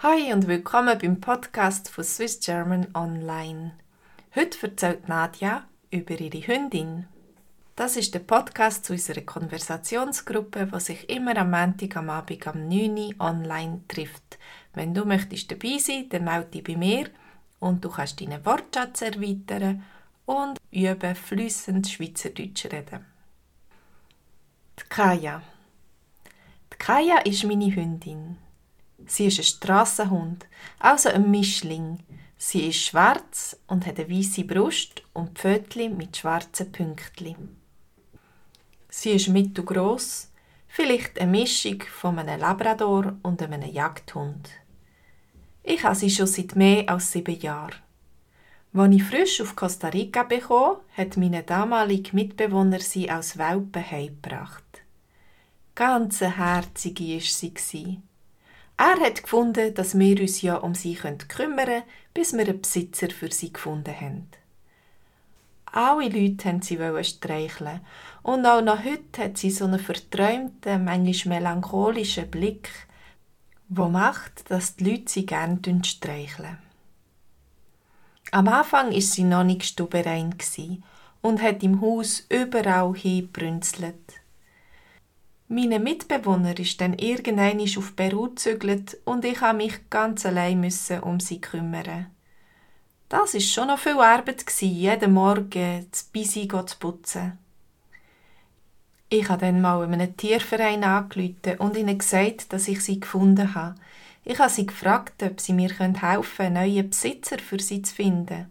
Hi und willkommen beim Podcast von Swiss German Online. Heute erzählt Nadja über ihre Hündin. Das ist der Podcast zu unserer Konversationsgruppe, die sich immer am Montag am Abend am 9 Uhr online trifft. Wenn du möchtest dabei sein, dann melde dich bei mir und du kannst deinen Wortschatz erweitern und üben flüssend Schweizerdeutsch reden. Die Kaya. Die Kaya ist meine Hündin. Sie ist ein Strassenhund, also ein Mischling. Sie ist schwarz und hat eine weiße Brust und Pfötchen mit schwarzen Pünktchen. Sie ist mittelgroß, vielleicht eine Mischung von einem Labrador und einem Jagdhund. Ich habe sie schon seit mehr als sieben Jahren. Als ich frisch auf Costa Rica bekam, hat meine damalige Mitbewohner sie als Welpen heimgebracht. Ganz herzige war sie. Er hat gefunden, dass wir uns ja um sie kümmern können, bis wir einen Besitzer für sie gefunden haben. Alle Leute wollten sie streicheln und auch noch heute hat sie so einen verträumten, manchmal melancholischen Blick, wo macht, dass die Leute sie gerne streicheln. Am Anfang ist sie noch nicht stuberein und hat im Haus überall hinbrünzelt. Meine Mitbewohner ist dann irgendwann auf Peru gezügelt und ich habe mich ganz allein müssen um sie kümmern. Das ist schon noch viel Arbeit gewesen, jeden Morgen das Bisi zu putzen. Ich habe dann mal einem Tierverein angerufen und ihnen gesagt, dass ich sie gefunden habe. Ich habe sie gefragt, ob sie mir helfen können, neuen Besitzer für sie zu finden.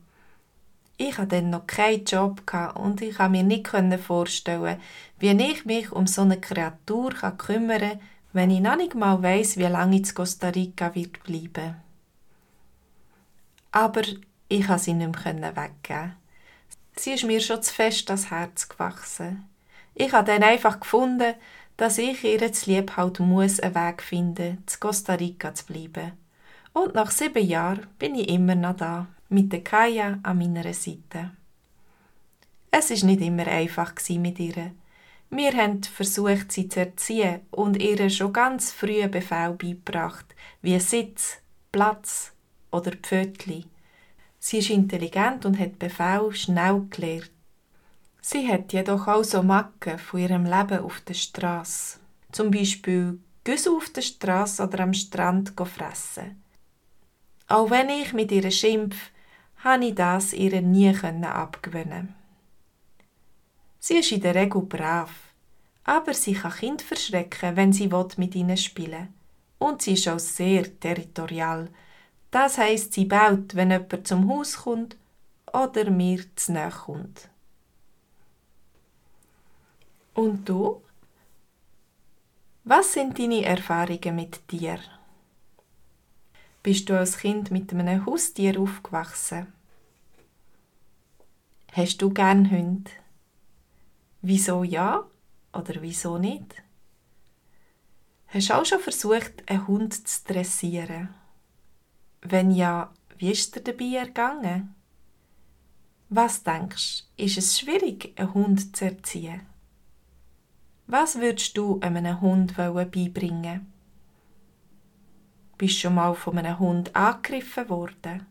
Ich hatte dann noch keinen Job und ich konnte mir nicht vorstellen, wie ich mich um so eine Kreatur kümmern kann, wenn ich noch nicht mal weiss, wie lange ich in Costa Rica wird bleiben. Aber ich konnte sie nicht mehr weggeben. Sie ist mir schon zu fest das Herz gewachsen. Ich habe dann einfach gefunden, dass ich ihr zu lieb halt muss einen Weg finden, zu Costa Rica zu bleiben. Und nach sieben Jahren bin ich immer noch da mit der Kaya an meiner Seite. Es ist nicht immer einfach mit ihr. Wir haben versucht, sie zu erziehen und ihr schon ganz früh Befehl beigebracht, wie Sitz, Platz oder Pfötli. Sie ist intelligent und hat Befehl schnell gelernt. Sie hat jedoch auch so Macken von ihrem Leben auf der Straße. Zum Beispiel Güsse auf der Straße oder am Strand fressen. Auch wenn ich mit ihr schimpf, habe ich das ihr nie abgewöhnen. Sie ist in der Regel brav, aber sie kann Kind verschrecken, wenn sie mit ihnen spielen Und sie ist auch sehr territorial. Das heisst, sie baut, wenn jemand zum Haus kommt oder mir zu nahe kommt. Und du? Was sind deine Erfahrungen mit dir? Bist du als Kind mit einem Haustier aufgewachsen? Hast du gern Hunde? Wieso ja oder wieso nicht? Hast du auch schon versucht, einen Hund zu dressieren? Wenn ja, wie ist dir dabei ergangen? Was denkst du, ist es schwierig, einen Hund zu erziehen? Was würdest du einem Hund beibringen? Bist du schon mal von einem Hund angegriffen worden?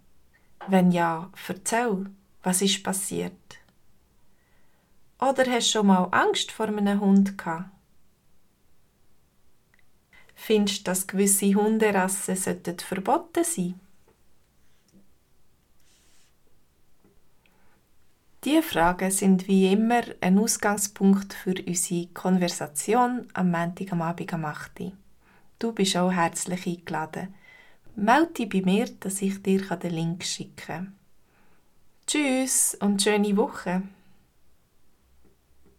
Wenn ja, erzähl, was ist passiert? Oder hast du schon mal Angst vor einem Hund gehabt? Findest du, dass gewisse Hunderassen verboten sein Diese Fragen sind wie immer ein Ausgangspunkt für unsere Konversation am Montag am Abend am 8. Du bist auch herzlich eingeladen. Melde dich bei mir, dass ich dir den Link schicken kann. Tschüss und schöne Woche.